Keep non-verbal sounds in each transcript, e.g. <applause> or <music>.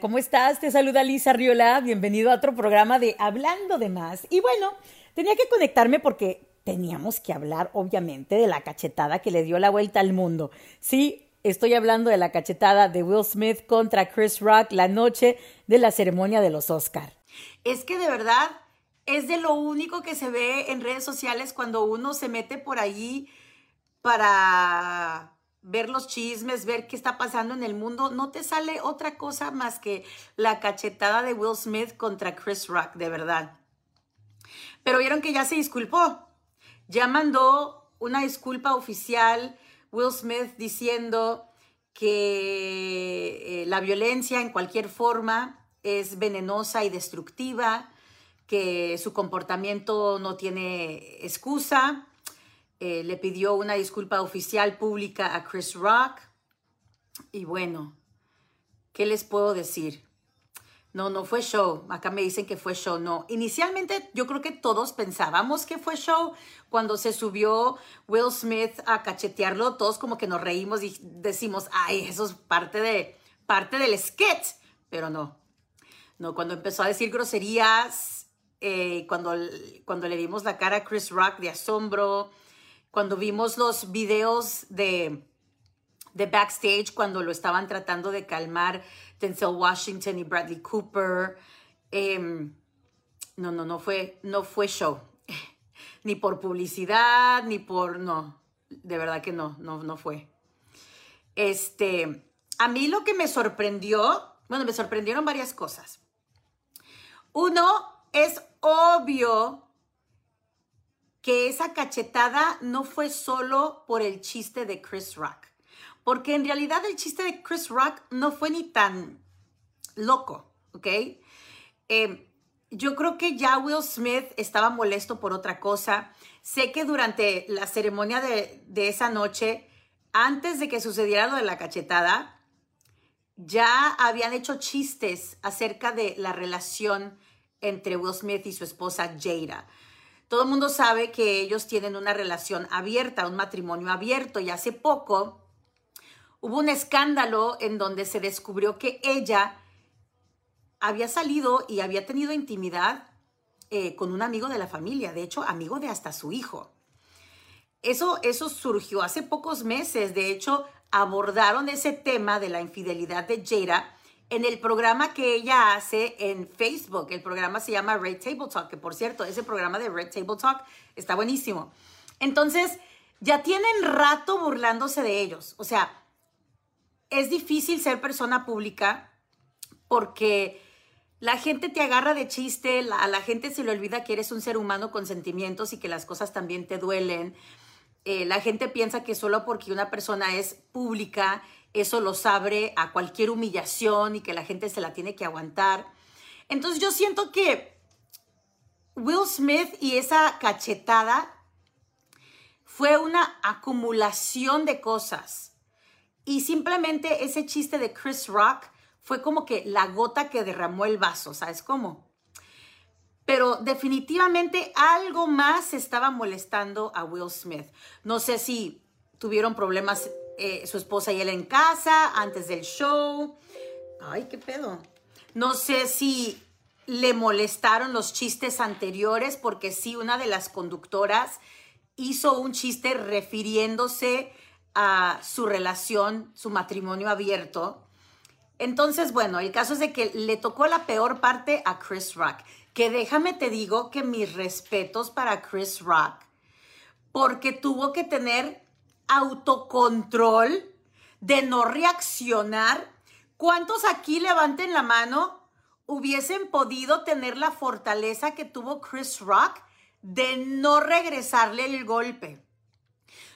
¿cómo estás? Te saluda Lisa Riola. Bienvenido a otro programa de Hablando de Más. Y bueno, tenía que conectarme porque teníamos que hablar, obviamente, de la cachetada que le dio la vuelta al mundo. Sí, estoy hablando de la cachetada de Will Smith contra Chris Rock la noche de la ceremonia de los Oscar. Es que de verdad es de lo único que se ve en redes sociales cuando uno se mete por allí para ver los chismes, ver qué está pasando en el mundo, no te sale otra cosa más que la cachetada de Will Smith contra Chris Rock, de verdad. Pero vieron que ya se disculpó, ya mandó una disculpa oficial Will Smith diciendo que eh, la violencia en cualquier forma es venenosa y destructiva, que su comportamiento no tiene excusa, eh, le pidió una disculpa oficial pública a Chris Rock. Y bueno, ¿qué les puedo decir? No, no fue show. Acá me dicen que fue show. No, inicialmente yo creo que todos pensábamos que fue show. Cuando se subió Will Smith a cachetearlo, todos como que nos reímos y decimos, ay, eso es parte, de, parte del sketch. Pero no. No, cuando empezó a decir groserías, eh, cuando, cuando le vimos la cara a Chris Rock de asombro, cuando vimos los videos de, de backstage, cuando lo estaban tratando de calmar Denzel Washington y Bradley Cooper. Em, no, no, no fue, no fue show. <laughs> ni por publicidad, ni por. No, de verdad que no, no, no fue. Este, a mí lo que me sorprendió, bueno, me sorprendieron varias cosas. Uno, es obvio que esa cachetada no fue solo por el chiste de Chris Rock, porque en realidad el chiste de Chris Rock no fue ni tan loco, ¿ok? Eh, yo creo que ya Will Smith estaba molesto por otra cosa. Sé que durante la ceremonia de, de esa noche, antes de que sucediera lo de la cachetada, ya habían hecho chistes acerca de la relación entre Will Smith y su esposa Jada. Todo el mundo sabe que ellos tienen una relación abierta, un matrimonio abierto y hace poco hubo un escándalo en donde se descubrió que ella había salido y había tenido intimidad eh, con un amigo de la familia, de hecho amigo de hasta su hijo. Eso, eso surgió hace pocos meses, de hecho abordaron ese tema de la infidelidad de Jada en el programa que ella hace en Facebook. El programa se llama Red Table Talk, que por cierto, ese programa de Red Table Talk está buenísimo. Entonces, ya tienen rato burlándose de ellos. O sea, es difícil ser persona pública porque la gente te agarra de chiste, a la gente se le olvida que eres un ser humano con sentimientos y que las cosas también te duelen. Eh, la gente piensa que solo porque una persona es pública eso los abre a cualquier humillación y que la gente se la tiene que aguantar. Entonces yo siento que Will Smith y esa cachetada fue una acumulación de cosas. Y simplemente ese chiste de Chris Rock fue como que la gota que derramó el vaso, ¿sabes cómo? Pero definitivamente algo más estaba molestando a Will Smith. No sé si tuvieron problemas eh, su esposa y él en casa antes del show. Ay, qué pedo. No sé si le molestaron los chistes anteriores porque sí, una de las conductoras hizo un chiste refiriéndose a su relación, su matrimonio abierto. Entonces, bueno, el caso es de que le tocó la peor parte a Chris Rock. Que déjame te digo que mis respetos para Chris Rock, porque tuvo que tener autocontrol de no reaccionar. ¿Cuántos aquí levanten la mano hubiesen podido tener la fortaleza que tuvo Chris Rock de no regresarle el golpe?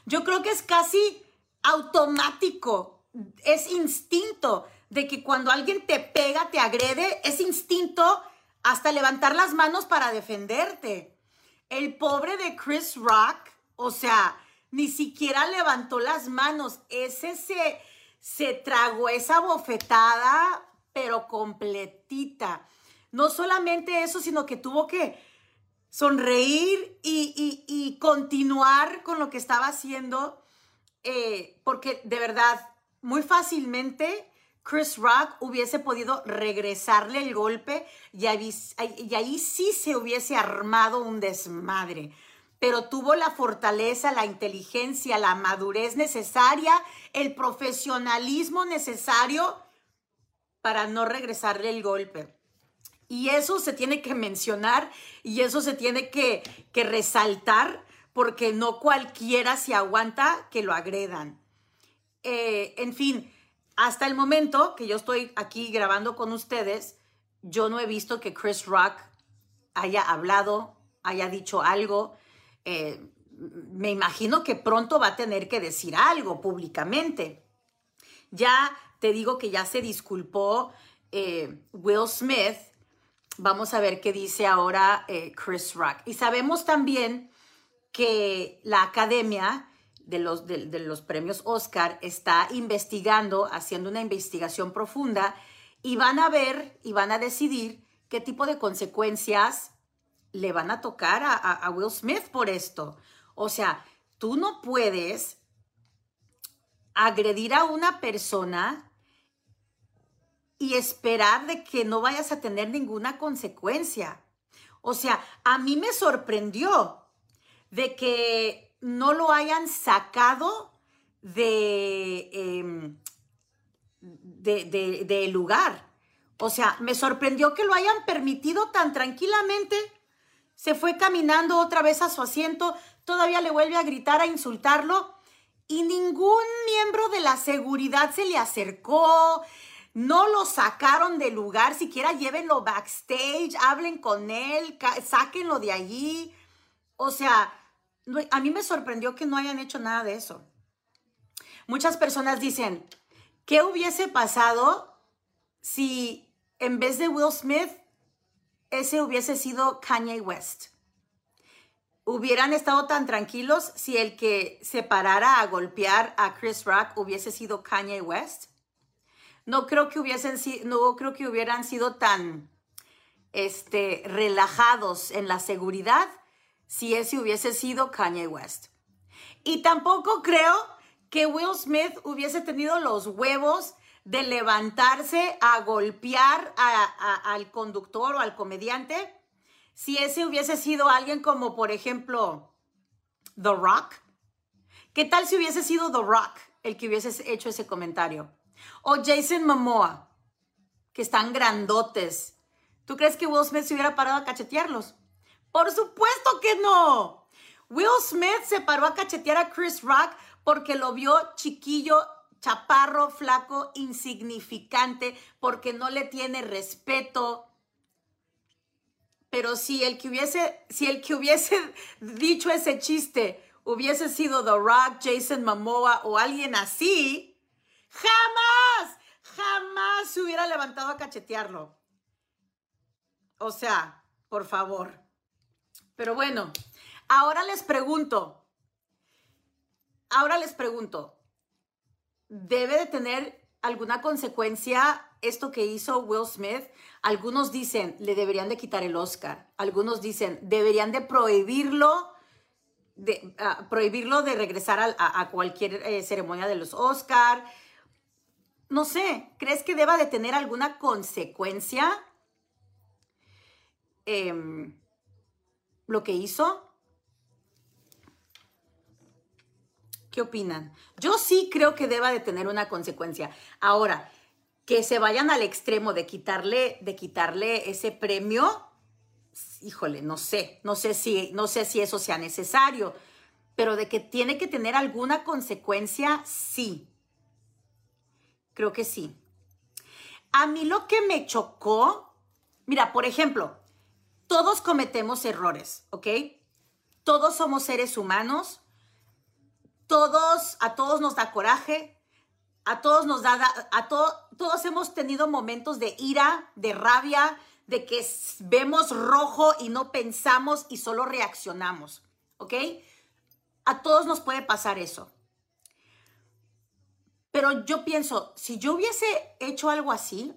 Yo creo que es casi automático, es instinto de que cuando alguien te pega, te agrede, es instinto hasta levantar las manos para defenderte. El pobre de Chris Rock, o sea, ni siquiera levantó las manos. Ese se, se tragó esa bofetada, pero completita. No solamente eso, sino que tuvo que sonreír y, continuar con lo que estaba haciendo, eh, porque de verdad, muy fácilmente Chris Rock hubiese podido regresarle el golpe y ahí, y ahí sí se hubiese armado un desmadre. Pero tuvo la fortaleza, la inteligencia, la madurez necesaria, el profesionalismo necesario para no regresarle el golpe. Y eso se tiene que mencionar y eso se tiene que, que resaltar porque no cualquiera se aguanta que lo agredan. Eh, en fin, hasta el momento que yo estoy aquí grabando con ustedes, yo no he visto que Chris Rock haya hablado, haya dicho algo. Eh, me imagino que pronto va a tener que decir algo públicamente. Ya te digo que ya se disculpó eh, Will Smith. Vamos a ver qué dice ahora eh, Chris Rock. Y sabemos también que la academia de los, de, los premios Oscar está investigando, haciendo una investigación profunda y van a ver y van a decidir qué tipo de consecuencias le van a tocar a, Will Smith por esto. O sea, tú no puedes agredir a una persona y esperar de que no vayas a tener ninguna consecuencia. O sea, a mí me sorprendió de que no lo hayan sacado de, em, de, lugar. O sea, me sorprendió que lo hayan permitido tan tranquilamente. Se fue caminando otra vez a su asiento, todavía le vuelve a gritar, a insultarlo, y ningún miembro de la seguridad se le acercó, no lo sacaron del lugar, siquiera llévenlo backstage, hablen con él, sáquenlo de allí. O sea, a mí me sorprendió que no hayan hecho nada de eso. Muchas personas dicen, ¿qué hubiese pasado si en vez de Will Smith, ese hubiese sido Kanye West? ¿Hubieran estado tan tranquilos si el que se parara a golpear a Chris Rock hubiese sido Kanye West? No creo que hubiesen no creo que hubieran sido tan este, relajados en la seguridad si ese hubiese sido Kanye West. Y tampoco creo que Will Smith hubiese tenido los huevos de levantarse a golpear al conductor o al comediante si ese hubiese sido alguien como, por ejemplo, The Rock. ¿Qué tal si hubiese sido The Rock el que hubiese hecho ese comentario? O Jason Momoa, que están grandotes. ¿Tú crees que Will Smith se hubiera parado a cachetearlos? Por supuesto que no. Will Smith se paró a cachetear a Chris Rock porque lo vio chiquillo, chaparro, flaco, insignificante, porque no le tiene respeto. Pero si el que hubiese, si el que hubiese <laughs> dicho ese chiste hubiese sido The Rock, Jason Momoa o alguien así, jamás, jamás se hubiera levantado a cachetearlo. O sea, por favor. Pero bueno, ahora les pregunto, ahora les pregunto, ¿debe de tener alguna consecuencia esto que hizo Will Smith? Algunos dicen, le deberían de quitar el Oscar. Algunos dicen, deberían de prohibirlo. De, ah, prohibirlo de regresar a, cualquier eh, ceremonia de los Oscar. No sé, ¿crees que deba de tener alguna consecuencia? Eh, lo que hizo? ¿Qué opinan? Yo sí creo que deba de tener una consecuencia. Ahora, que se vayan al extremo de quitarle, de quitarle ese premio, híjole, no sé, no sé si, no sé si eso sea necesario, pero de que tiene que tener alguna consecuencia, sí. Creo que sí. A mí lo que me chocó, mira, por ejemplo, todos cometemos errores, ¿ok? Todos somos seres humanos. Todos, a todos nos da coraje. A todos nos da, a todos hemos tenido momentos de ira, de rabia, de que vemos rojo y no pensamos y solo reaccionamos, ¿ok? A todos nos puede pasar eso. Pero yo pienso, si yo hubiese hecho algo así,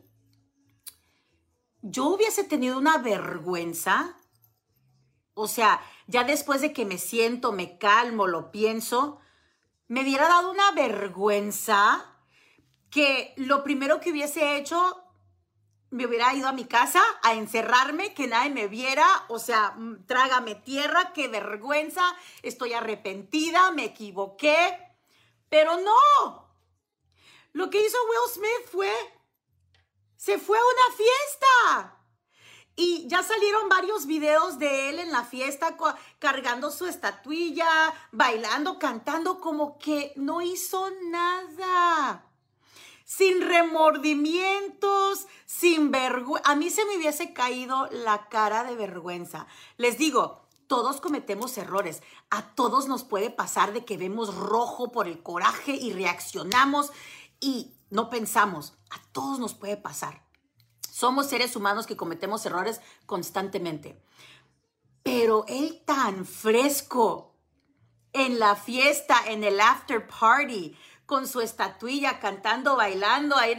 yo hubiese tenido una vergüenza, o sea, ya después de que me siento, me calmo, lo pienso, me hubiera dado una vergüenza que lo primero que hubiese hecho, me hubiera ido a mi casa a encerrarme, que nadie me viera, o sea, mm, trágame tierra, qué vergüenza, estoy arrepentida, me equivoqué, pero no. Lo que hizo Will Smith fue, se fue a una fiesta. Y ya salieron varios videos de él en la fiesta cargando su estatuilla, bailando, cantando como que no hizo nada sin remordimientos, sin vergüenza. A mí se me hubiese caído la cara de vergüenza. Les digo, todos cometemos errores. A todos nos puede pasar de que vemos rojo por el coraje y reaccionamos y no pensamos. A todos nos puede pasar. Somos seres humanos que cometemos errores constantemente. Pero él tan fresco en la fiesta, en el after party, con su estatuilla, cantando, bailando, ahí,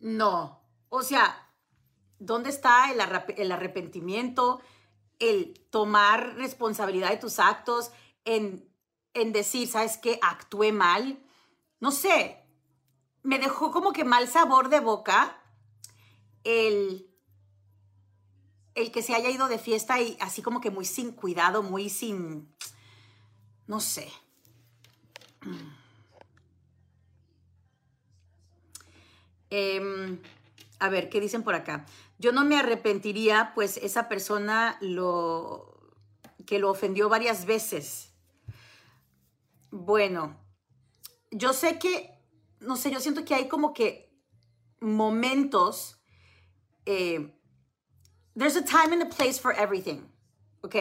no. O sea, ¿dónde está el, arrepentimiento, el tomar responsabilidad de tus actos, en, en decir, ¿sabes qué? Actué mal. No sé, me dejó como que mal sabor de boca el, el que se haya ido de fiesta y así como que muy sin cuidado, muy sin, no sé. Em, a ver, ¿qué dicen por acá? Yo no me arrepentiría, pues esa persona lo que lo ofendió varias veces. Bueno, yo sé que, no sé, yo siento que hay como que momentos. Eh, there's a time and a place for everything, ¿ok?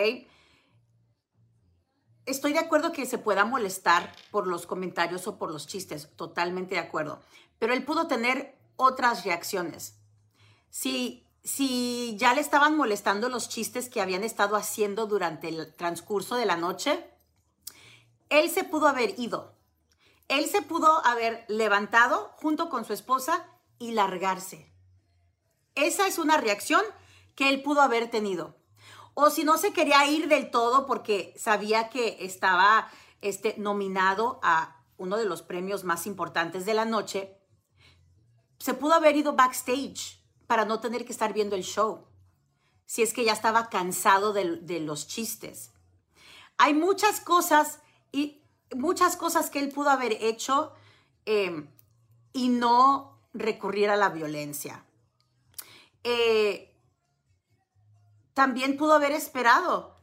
Estoy de acuerdo que se pueda molestar por los comentarios o por los chistes, totalmente de acuerdo, pero él pudo tener otras reacciones. Si, si ya le estaban molestando los chistes que habían estado haciendo durante el transcurso de la noche, él se pudo haber ido. Él se pudo haber levantado junto con su esposa y largarse. Esa es una reacción que él pudo haber tenido. O si no se quería ir del todo porque sabía que estaba este, nominado a uno de los premios más importantes de la noche, se pudo haber ido backstage para no tener que estar viendo el show. Si es que ya estaba cansado de, los chistes. Hay muchas cosas y muchas cosas que él pudo haber hecho em, y no recurrir a la violencia. Eh, también pudo haber esperado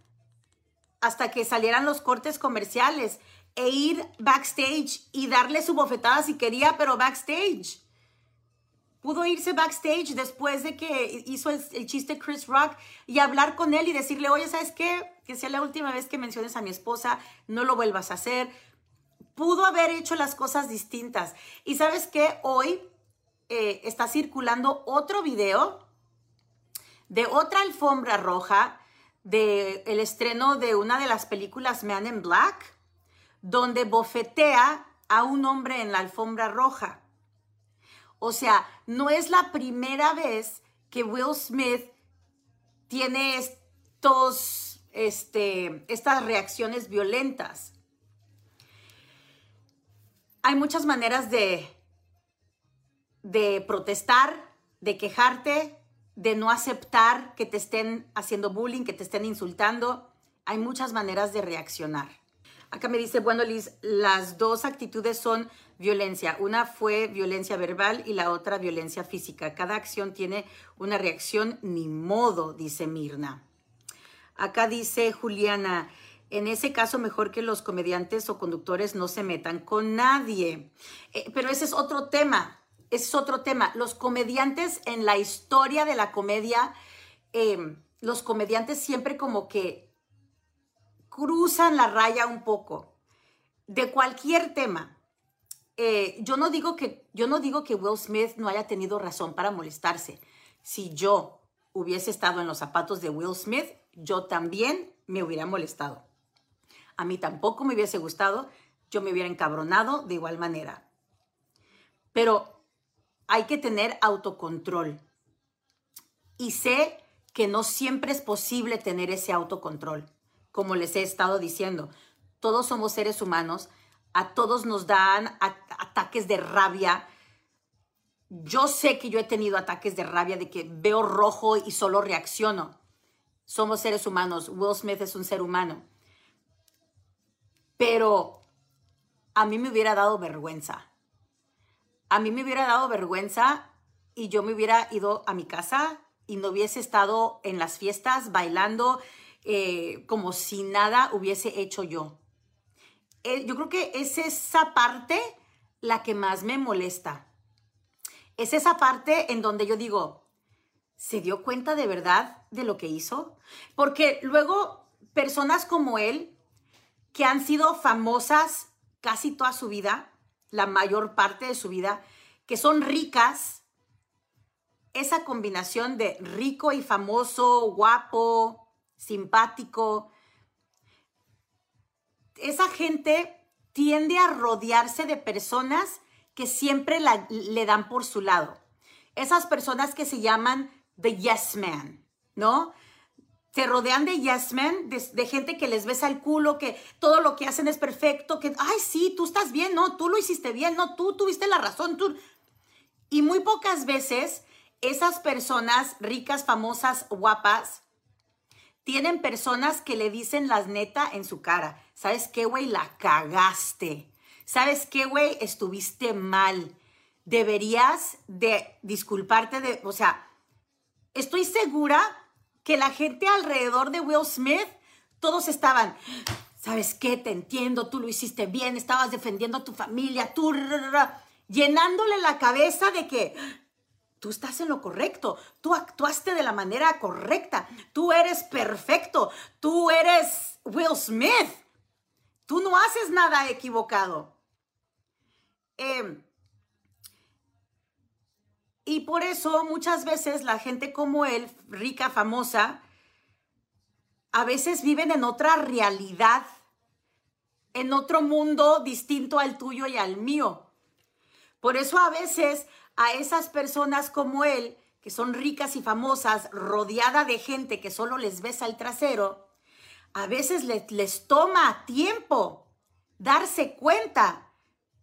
hasta que salieran los cortes comerciales e ir backstage y darle su bofetada si quería, pero backstage. Pudo irse backstage después de que hizo el, chiste Chris Rock y hablar con él y decirle, oye, ¿sabes qué? Que sea la última vez que menciones a mi esposa, no lo vuelvas a hacer. Pudo haber hecho las cosas distintas. Y sabes qué? Hoy eh, está circulando otro video de otra alfombra roja del el estreno de una de las películas Man in Black, donde bofetea a un hombre en la alfombra roja. O sea, no es la primera vez que Will Smith tiene estos, este, estas reacciones violentas. Hay muchas maneras de, de protestar, de quejarte, de no aceptar que te estén haciendo bullying, que te estén insultando. Hay muchas maneras de reaccionar. Acá me dice, bueno, Liz, las dos actitudes son violencia. Una fue violencia verbal y la otra violencia física. Cada acción tiene una reacción, ni modo, dice Mirna. Acá dice Juliana, en ese caso mejor que los comediantes o conductores no se metan con nadie. Eh, pero ese es otro tema es otro tema. Los comediantes en la historia de la comedia, em, los comediantes siempre como que cruzan la raya un poco de cualquier tema. Eh, yo, no digo que, yo no digo que Will Smith no haya tenido razón para molestarse. Si yo hubiese estado en los zapatos de Will Smith, yo también me hubiera molestado. A mí tampoco me hubiese gustado, yo me hubiera encabronado de igual manera. Pero hay que tener autocontrol. Y sé que no siempre es posible tener ese autocontrol. Como les he estado diciendo, todos somos seres humanos, a todos nos dan ataques de rabia. Yo sé que yo he tenido ataques de rabia de que veo rojo y solo reacciono. Somos seres humanos. Will Smith es un ser humano. Pero a mí me hubiera dado vergüenza. A mí me hubiera dado vergüenza y yo me hubiera ido a mi casa y no hubiese estado en las fiestas bailando eh, como si nada hubiese hecho yo. Eh, yo creo que es esa parte la que más me molesta. Es esa parte en donde yo digo, ¿se dio cuenta de verdad de lo que hizo? Porque luego personas como él, que han sido famosas casi toda su vida, la mayor parte de su vida, que son ricas, esa combinación de rico y famoso, guapo, simpático, esa gente tiende a rodearse de personas que siempre le dan por su lado. Esas personas que se llaman the yes man, ¿no? Se rodean de yes man, de, gente que les besa el culo, que todo lo que hacen es perfecto, que, ay, sí, tú estás bien, no, tú lo hiciste bien, no, tú tuviste la razón, tú. Y muy pocas veces esas personas ricas, famosas, guapas, tienen personas que le dicen las neta en su cara. ¿Sabes qué, güey? La cagaste. ¿Sabes qué, güey? Estuviste mal. Deberías de disculparte de, o sea, estoy segura que la gente alrededor de Will Smith, todos estaban, ¿sabes qué? Te entiendo, tú lo hiciste bien, estabas defendiendo a tu familia, tú, llenándole la cabeza de que Tú estás en lo correcto, tú actuaste de la manera correcta, tú eres perfecto, tú eres Will Smith, tú no haces nada equivocado. Em, y por eso muchas veces la gente como él, rica, famosa, a veces viven en otra realidad, en otro mundo distinto al tuyo y al mío. Por eso a veces a esas personas como él, que son ricas y famosas, rodeada de gente que solo les besa el trasero, a veces les, les toma tiempo darse cuenta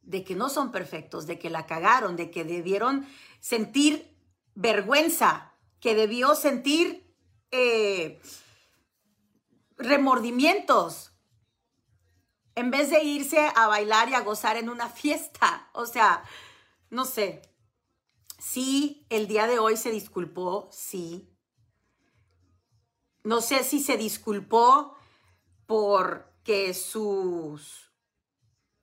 de que no son perfectos, de que la cagaron, de que debieron sentir vergüenza, que debió sentir eh, remordimientos, en vez de irse a bailar y a gozar en una fiesta. O sea, no sé, Sí, el día de hoy se disculpó, sí. No sé si se disculpó porque sus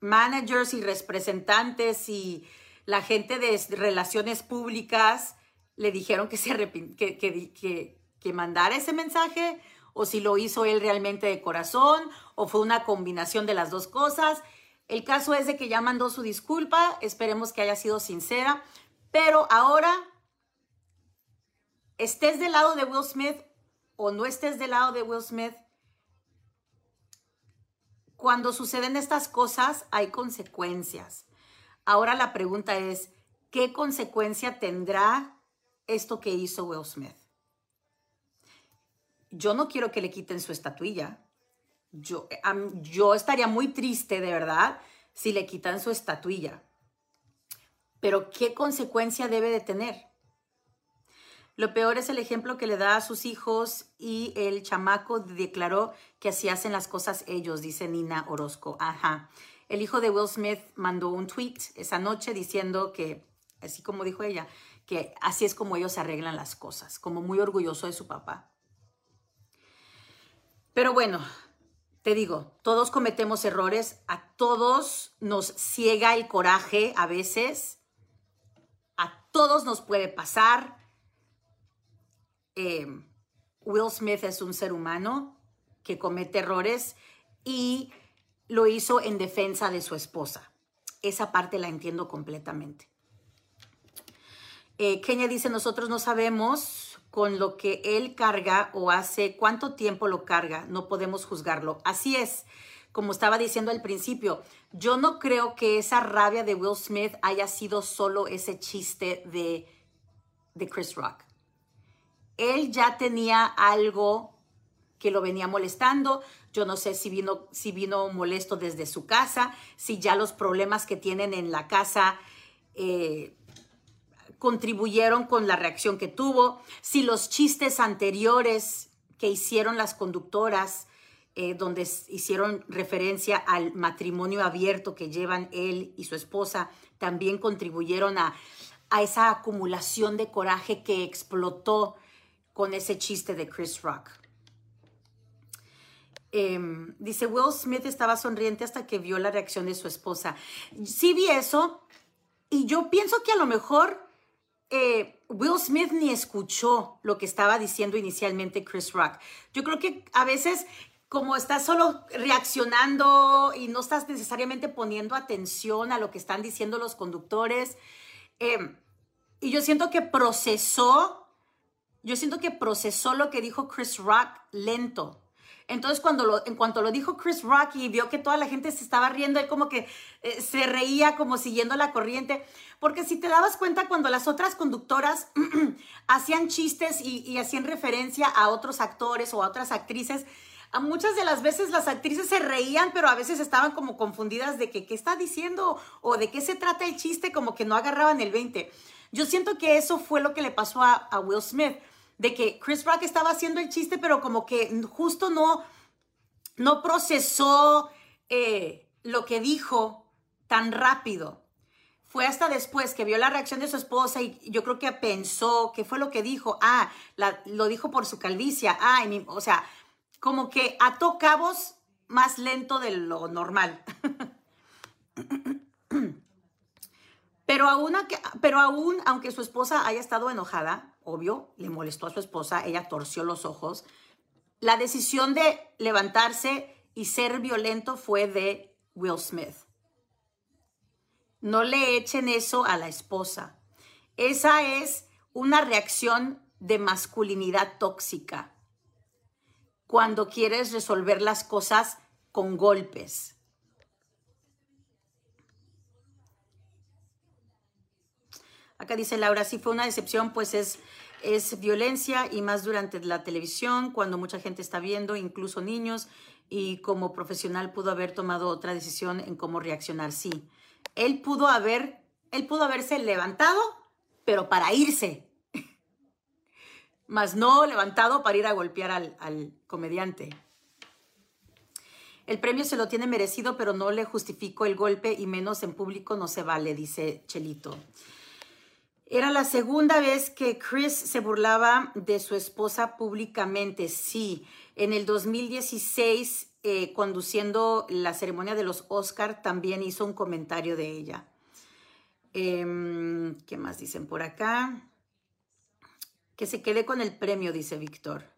managers y representantes y la gente de relaciones públicas le dijeron que, se que, que, que mandara ese mensaje o si lo hizo él realmente de corazón o fue una combinación de las dos cosas. El caso es de que ya mandó su disculpa, esperemos que haya sido sincera. Pero ahora, estés del lado de Will Smith o no estés del lado de Will Smith, cuando suceden estas cosas hay consecuencias. Ahora la pregunta es, ¿qué consecuencia tendrá esto que hizo Will Smith? Yo no quiero que le quiten su estatuilla. Yo, estaría muy triste, de verdad, si le quitan su estatuilla pero ¿qué consecuencia debe de tener? Lo peor es el ejemplo que le da a sus hijos y el chamaco declaró que así hacen las cosas ellos, dice Nina Orozco. Ajá. El hijo de Will Smith mandó un tweet esa noche diciendo que, así como dijo ella, que así es como ellos arreglan las cosas, como muy orgulloso de su papá. Pero bueno, te digo, todos cometemos errores, a todos nos ciega el coraje a veces todos nos puede pasar. Eh, Will Smith es un ser humano que comete errores y lo hizo en defensa de su esposa. Esa parte la entiendo completamente. Eh, Kenia dice, nosotros no sabemos con lo que él carga o hace cuánto tiempo lo carga, no podemos juzgarlo. Así es como estaba diciendo al principio, yo no creo que esa rabia de Will Smith haya sido solo ese chiste de, de Chris Rock. Él ya tenía algo que lo venía molestando. Yo no sé si vino, si vino molesto desde su casa, si ya los problemas que tienen en la casa eh, contribuyeron con la reacción que tuvo, si los chistes anteriores que hicieron las conductoras, eh, donde hicieron referencia al matrimonio abierto que llevan él y su esposa, también contribuyeron a, a esa acumulación de coraje que explotó con ese chiste de Chris Rock. Em, dice, Will Smith estaba sonriente hasta que vio la reacción de su esposa. Sí vi eso y yo pienso que a lo mejor eh, Will Smith ni escuchó lo que estaba diciendo inicialmente Chris Rock. Yo creo que a veces como estás solo reaccionando y no estás necesariamente poniendo atención a lo que están diciendo los conductores, em, y yo siento que procesó, yo siento que procesó lo que dijo Chris Rock lento. Entonces, cuando lo, en cuanto lo dijo Chris Rock y vio que toda la gente se estaba riendo, él como que eh, se reía como siguiendo la corriente. Porque si te dabas cuenta, cuando las otras conductoras <clears throat> hacían chistes y, hacían referencia a otros actores o a otras actrices, a muchas de las veces las actrices se reían, pero a veces estaban como confundidas de que qué está diciendo o de qué se trata el chiste, como que no agarraban el 20. Yo siento que eso fue lo que le pasó a, a Will Smith de que Chris Rock estaba haciendo el chiste, pero como que justo no, no procesó eh, lo que dijo tan rápido. Fue hasta después que vio la reacción de su esposa y yo creo que pensó, ¿qué fue lo que dijo? Ah, lo dijo por su calvicia. Ah, o sea, como que ató cabos más lento de lo normal. <clears throat> pero aún, pero aún, aunque su esposa haya estado enojada, obvio, le molestó a su esposa, ella torció los ojos. La decisión de levantarse y ser violento fue de Will Smith. No le echen eso a la esposa. Esa es una reacción de masculinidad tóxica. Cuando quieres resolver las cosas con golpes. Acá dice Laura, si fue una decepción, pues es, es violencia y más durante la televisión, cuando mucha gente está viendo, incluso niños, y como profesional pudo haber tomado otra decisión en cómo reaccionar. Sí, él pudo haber, él pudo haberse levantado, pero para irse, más no levantado para ir a golpear al, al comediante. El premio se lo tiene merecido, pero no le justifico el golpe y menos en público no se vale, dice Chelito. Era la segunda vez que Chris se burlaba de su esposa públicamente. Sí, en el 2016, eh, conduciendo la ceremonia de los Oscar, también hizo un comentario de ella. Em, ¿Qué más dicen por acá? Que se quede con el premio, dice Víctor.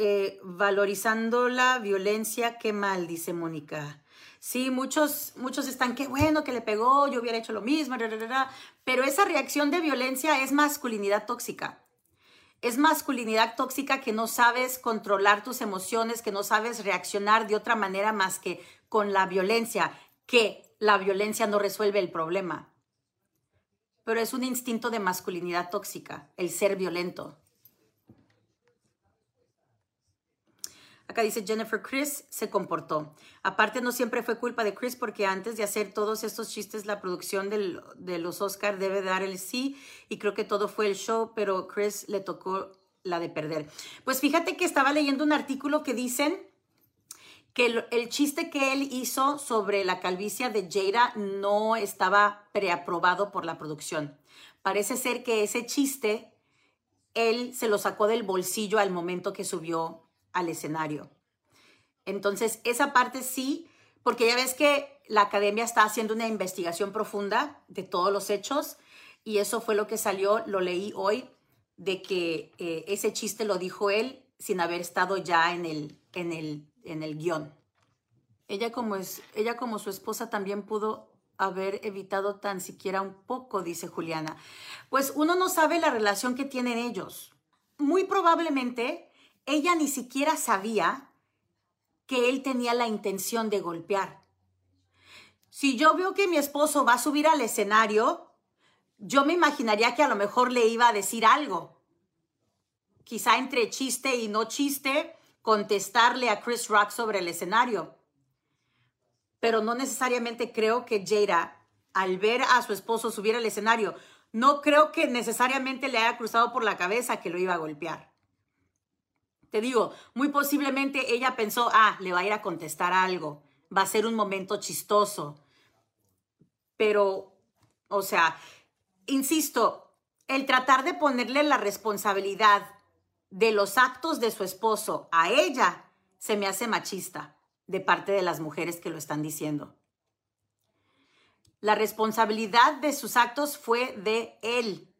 Eh, valorizando la violencia, qué mal, dice Mónica. Sí, muchos, muchos están, qué bueno que le pegó, yo hubiera hecho lo mismo, pero esa reacción de violencia es masculinidad tóxica. Es masculinidad tóxica que no sabes controlar tus emociones, que no sabes reaccionar de otra manera más que con la violencia, que la violencia no resuelve el problema. Pero es un instinto de masculinidad tóxica, el ser violento. Acá dice Jennifer, Chris se comportó. Aparte, no siempre fue culpa de Chris porque antes de hacer todos estos chistes, la producción de los Oscar debe dar el sí y creo que todo fue el show, pero Chris le tocó la de perder. Pues fíjate que estaba leyendo un artículo que dicen que el, chiste que él hizo sobre la calvicie de Jada no estaba preaprobado por la producción. Parece ser que ese chiste él se lo sacó del bolsillo al momento que subió al escenario. Entonces, esa parte sí, porque ya ves que la academia está haciendo una investigación profunda de todos los hechos y eso fue lo que salió, lo leí hoy, de que eh, ese chiste lo dijo él sin haber estado ya en el, en el, en el guion. Ella como, es, ella como su esposa también pudo haber evitado tan siquiera un poco, dice Juliana. Pues uno no sabe la relación que tienen ellos. Muy probablemente ella ni siquiera sabía que él tenía la intención de golpear. Si yo veo que mi esposo va a subir al escenario, yo me imaginaría que a lo mejor le iba a decir algo quizá entre chiste y no chiste, contestarle a Chris Rock sobre el escenario. Pero no necesariamente creo que Jada, al ver a su esposo subir al escenario, no creo que necesariamente le haya cruzado por la cabeza que lo iba a golpear. Te digo, muy posiblemente ella pensó, ah, le va a ir a contestar algo, va a ser un momento chistoso. Pero, o sea, insisto, el tratar de ponerle la responsabilidad de los actos de su esposo a ella se me hace machista de parte de las mujeres que lo están diciendo. La responsabilidad de sus actos fue de él.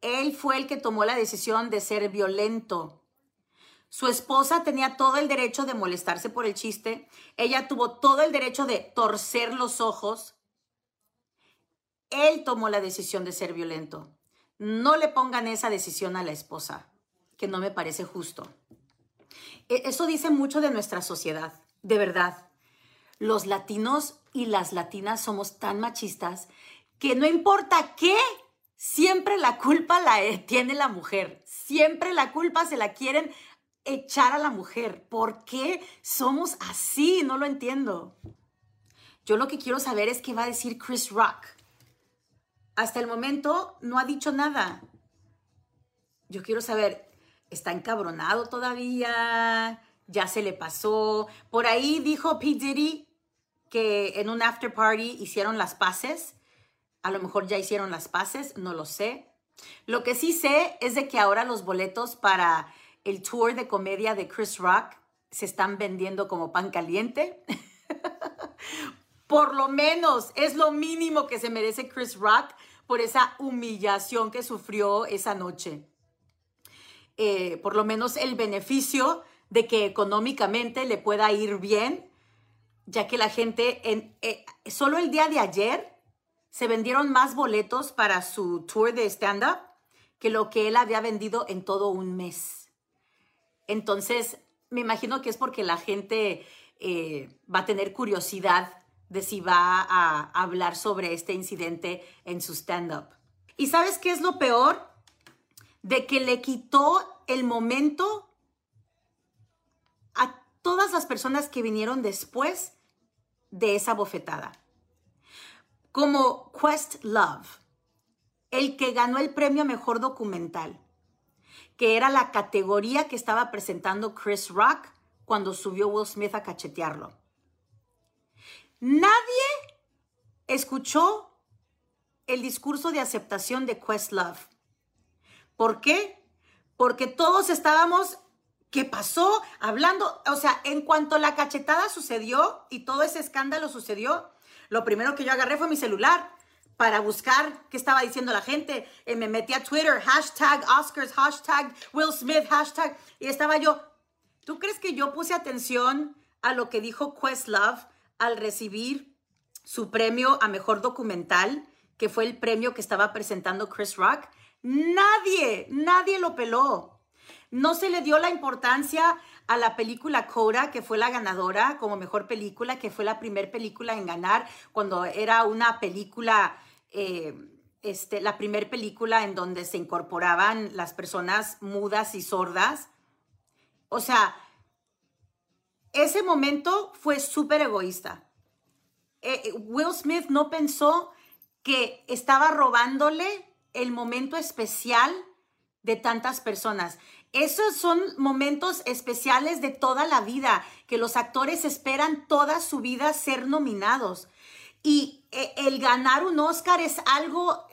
Él fue el que tomó la decisión de ser violento. Su esposa tenía todo el derecho de molestarse por el chiste. Ella tuvo todo el derecho de torcer los ojos. Él tomó la decisión de ser violento. No le pongan esa decisión a la esposa, que no me parece justo. E, eso dice mucho de nuestra sociedad, de verdad. Los latinos y las latinas somos tan machistas que no importa qué, siempre la culpa la eh, tiene la mujer. Siempre la culpa se la quieren echar a la mujer. ¿Por qué somos así? No lo entiendo. Yo lo que quiero saber es qué va a decir Chris Rock. Hasta el momento no ha dicho nada. Yo quiero saber, ¿está encabronado todavía? ¿Ya se le pasó? Por ahí dijo P. Diddy que en un after party hicieron las paces. A lo mejor ya hicieron las paces, no lo sé. Lo que sí sé es de que ahora los boletos para el tour de comedia de Chris Rock se están vendiendo como pan caliente. <laughs> por lo menos es lo mínimo que se merece Chris Rock por esa humillación que sufrió esa noche. Eh, por lo menos el beneficio de que económicamente le pueda ir bien ya que la gente, en, eh, solo el día de ayer se vendieron más boletos para su tour de stand-up que lo que él había vendido en todo un mes. Entonces, me imagino que es porque la gente eh, va a tener curiosidad de si va a hablar sobre este incidente en su stand-up. ¿Y sabes qué es lo peor? De que le quitó el momento a todas las personas que vinieron después de esa bofetada. Como Quest Love, el que ganó el premio Mejor Documental, que era la categoría que estaba presentando Chris Rock cuando subió Will Smith a cachetearlo. Nadie escuchó el discurso de aceptación de Questlove. ¿Por qué? Porque todos estábamos ¿Qué pasó? Hablando, o sea, en cuanto la cachetada sucedió y todo ese escándalo sucedió, lo primero que yo agarré fue mi celular para buscar qué estaba diciendo la gente. Y me metí a Twitter, hashtag Oscars, hashtag Will Smith, hashtag. Y estaba yo, ¿tú crees que yo puse atención a lo que dijo Questlove al recibir su premio a mejor documental, que fue el premio que estaba presentando Chris Rock? Nadie, nadie lo peló. No se le dio la importancia a la película Coda, que fue la ganadora como mejor película, que fue la primera película en ganar cuando era una película, eh, este, la primera película en donde se incorporaban las personas mudas y sordas. O sea, ese momento fue súper egoísta. Eh, eh, Will Smith no pensó que estaba robándole el momento especial de tantas personas. Esos son momentos especiales de toda la vida, que los actores esperan toda su vida ser nominados. Y eh, el ganar un Oscar es algo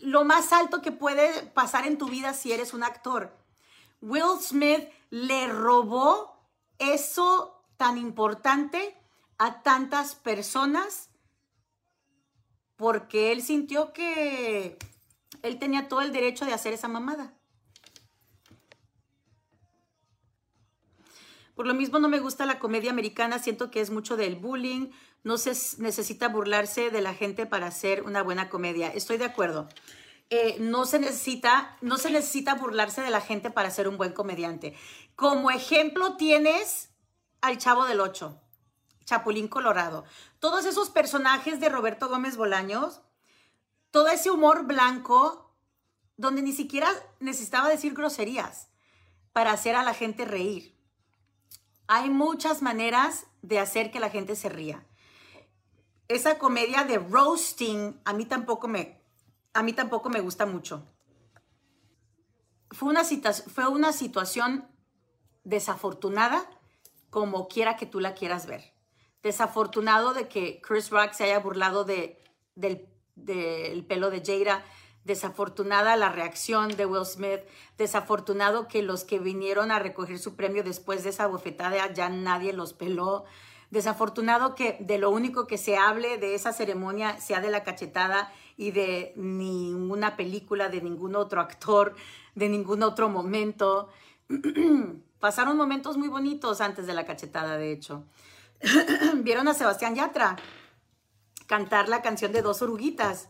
lo más alto que puede pasar en tu vida si eres un actor. Will Smith le robó eso tan importante a tantas personas porque él sintió que él tenía todo el derecho de hacer esa mamada. Por lo mismo no me gusta la comedia americana, siento que es mucho del bullying, no se necesita burlarse de la gente para hacer una buena comedia. Estoy de acuerdo. Eh, no, se necesita, no se necesita burlarse de la gente para ser un buen comediante. Como ejemplo tienes al Chavo del Ocho, Chapulín Colorado. Todos esos personajes de Roberto Gómez Bolaños, todo ese humor blanco donde ni siquiera necesitaba decir groserías para hacer a la gente reír. Hay muchas maneras de hacer que la gente se ría. Esa comedia de roasting a mí tampoco me, a mí tampoco me gusta mucho. Fue una, fue una situación desafortunada como quiera que tú la quieras ver. Desafortunado de que Chris Rock se haya burlado de, del, del pelo de Jada. Desafortunada la reacción de Will Smith. Desafortunado que los que vinieron a recoger su premio después de esa bofetada ya nadie los peló. Desafortunado que de lo único que se hable de esa ceremonia sea de la cachetada y de ninguna película, de ningún otro actor, de ningún otro momento. <clears throat> Pasaron momentos muy bonitos antes de la cachetada, de hecho. <clears throat> Vieron a Sebastián Yatra cantar la canción de Dos Oruguitas.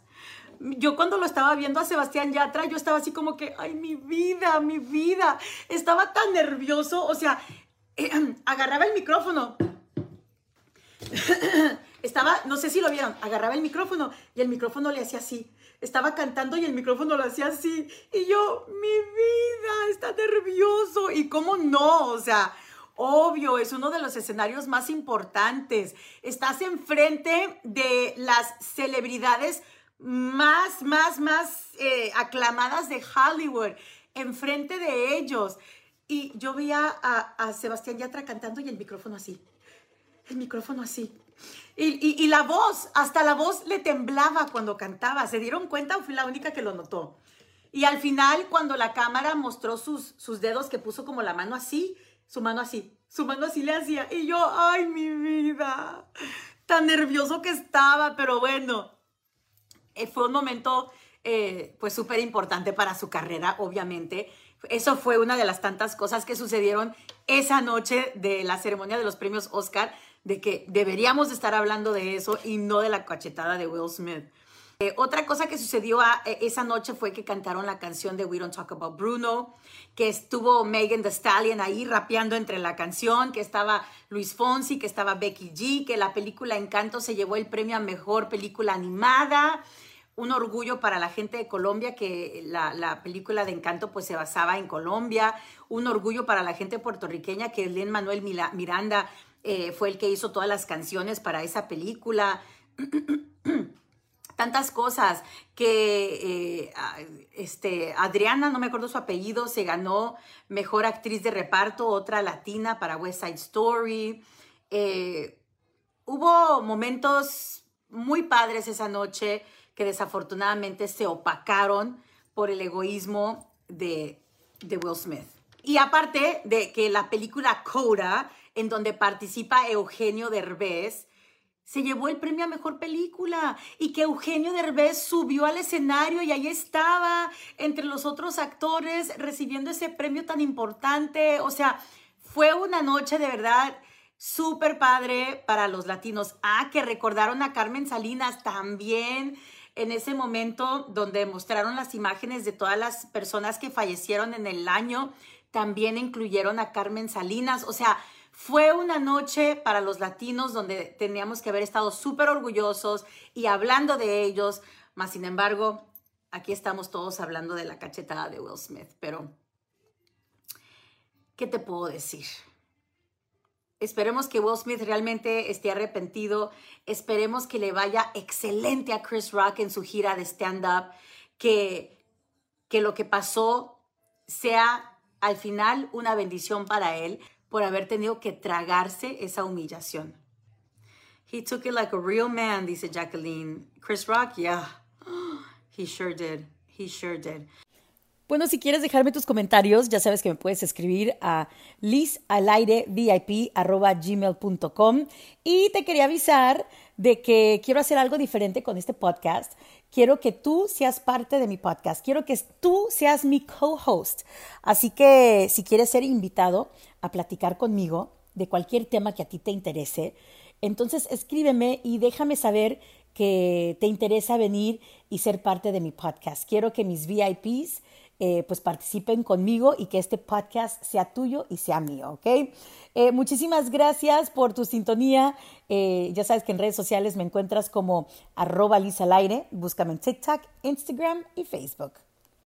Yo cuando lo estaba viendo a Sebastián Yatra, yo estaba así como que, ay, mi vida, mi vida. Estaba tan nervioso, o sea, <clears throat> agarraba el micrófono. <coughs> estaba, no sé si lo vieron, agarraba el micrófono y el micrófono le hacía así estaba cantando y el micrófono lo hacía así. Y yo, mi vida, está nervioso. ¿Y cómo no? O sea, obvio, es uno de los escenarios más importantes. Estás enfrente de las celebridades más, más, más eh, aclamadas de Hollywood, enfrente de ellos. Y yo veía a, a Sebastián Yatra cantando y el micrófono así. El micrófono así. Y, la voz, hasta la voz le temblaba cuando cantaba. ¿Se dieron cuenta o fui la única que lo notó? Y al final, cuando la cámara mostró sus, sus dedos, que puso como la mano así, su mano así, su mano así le hacía. Y yo, ay, mi vida, tan nervioso que estaba, pero bueno, eh, fue un momento eh, pues súper importante para su carrera, obviamente. Eso fue una de las tantas cosas que sucedieron esa noche de la ceremonia de los premios Oscar de que deberíamos estar hablando de eso y no de la cachetada de Will Smith. Eh, otra cosa que sucedió eh, esa noche fue que cantaron la canción de We Don't Talk About Bruno, que estuvo Megan Thee Stallion ahí rapeando entre la canción, que estaba Luis Fonsi, que estaba Becky G, que la película Encanto se llevó el premio a Mejor Película Animada. Un orgullo para la gente de Colombia que la, la película de Encanto pues se basaba en Colombia. Un orgullo para la gente puertorriqueña que Lin Manuel Miranda eh, fue el que hizo todas las canciones para esa película. <clears throat> Tantas cosas que eh, este, Adriana, no me acuerdo su apellido, se ganó mejor actriz de reparto, otra latina para West Side Story. Eh, hubo momentos muy padres esa noche que desafortunadamente se opacaron por el egoísmo de, de Will Smith. Y aparte de que la película Coda en donde participa Eugenio Derbez, se llevó el premio a mejor película y que Eugenio Derbez subió al escenario y ahí estaba entre los otros actores recibiendo ese premio tan importante. O sea, fue una noche de verdad súper padre para los latinos. Ah, que recordaron a Carmen Salinas también en ese momento donde mostraron las imágenes de todas las personas que fallecieron en el año. También incluyeron a Carmen Salinas. O sea, fue una noche para los latinos donde teníamos que haber estado súper orgullosos y hablando de ellos, más sin embargo, aquí estamos todos hablando de la cachetada de Will Smith, pero ¿qué te puedo decir? Esperemos que Will Smith realmente esté arrepentido. Esperemos que le vaya excelente a Chris Rock en su gira de stand-up. Que, que lo que pasó sea al final una bendición para él por haber tenido que tragarse esa humillación. He took it like a real man, dice Jacqueline. Chris Rock, yeah, <gasps> he sure did. He sure did. Bueno, si quieres dejarme tus comentarios, ya sabes que me puedes escribir a lizalairevip.gmail.com y te quería avisar de que quiero hacer algo diferente con este podcast. Quiero que tú seas parte de mi podcast. Quiero que tú seas mi co-host. Así que si quieres ser invitado a platicar conmigo de cualquier tema que a ti te interese, entonces escríbeme y déjame saber que te interesa venir y ser parte de mi podcast. Quiero que mis VIPs eh, pues participen conmigo y que este podcast sea tuyo y sea mío, ¿ok? Eh, muchísimas gracias por tu sintonía. Eh, ya sabes que en redes sociales me encuentras como arroba Lisa Aire. Búscame en TikTok, Instagram y Facebook.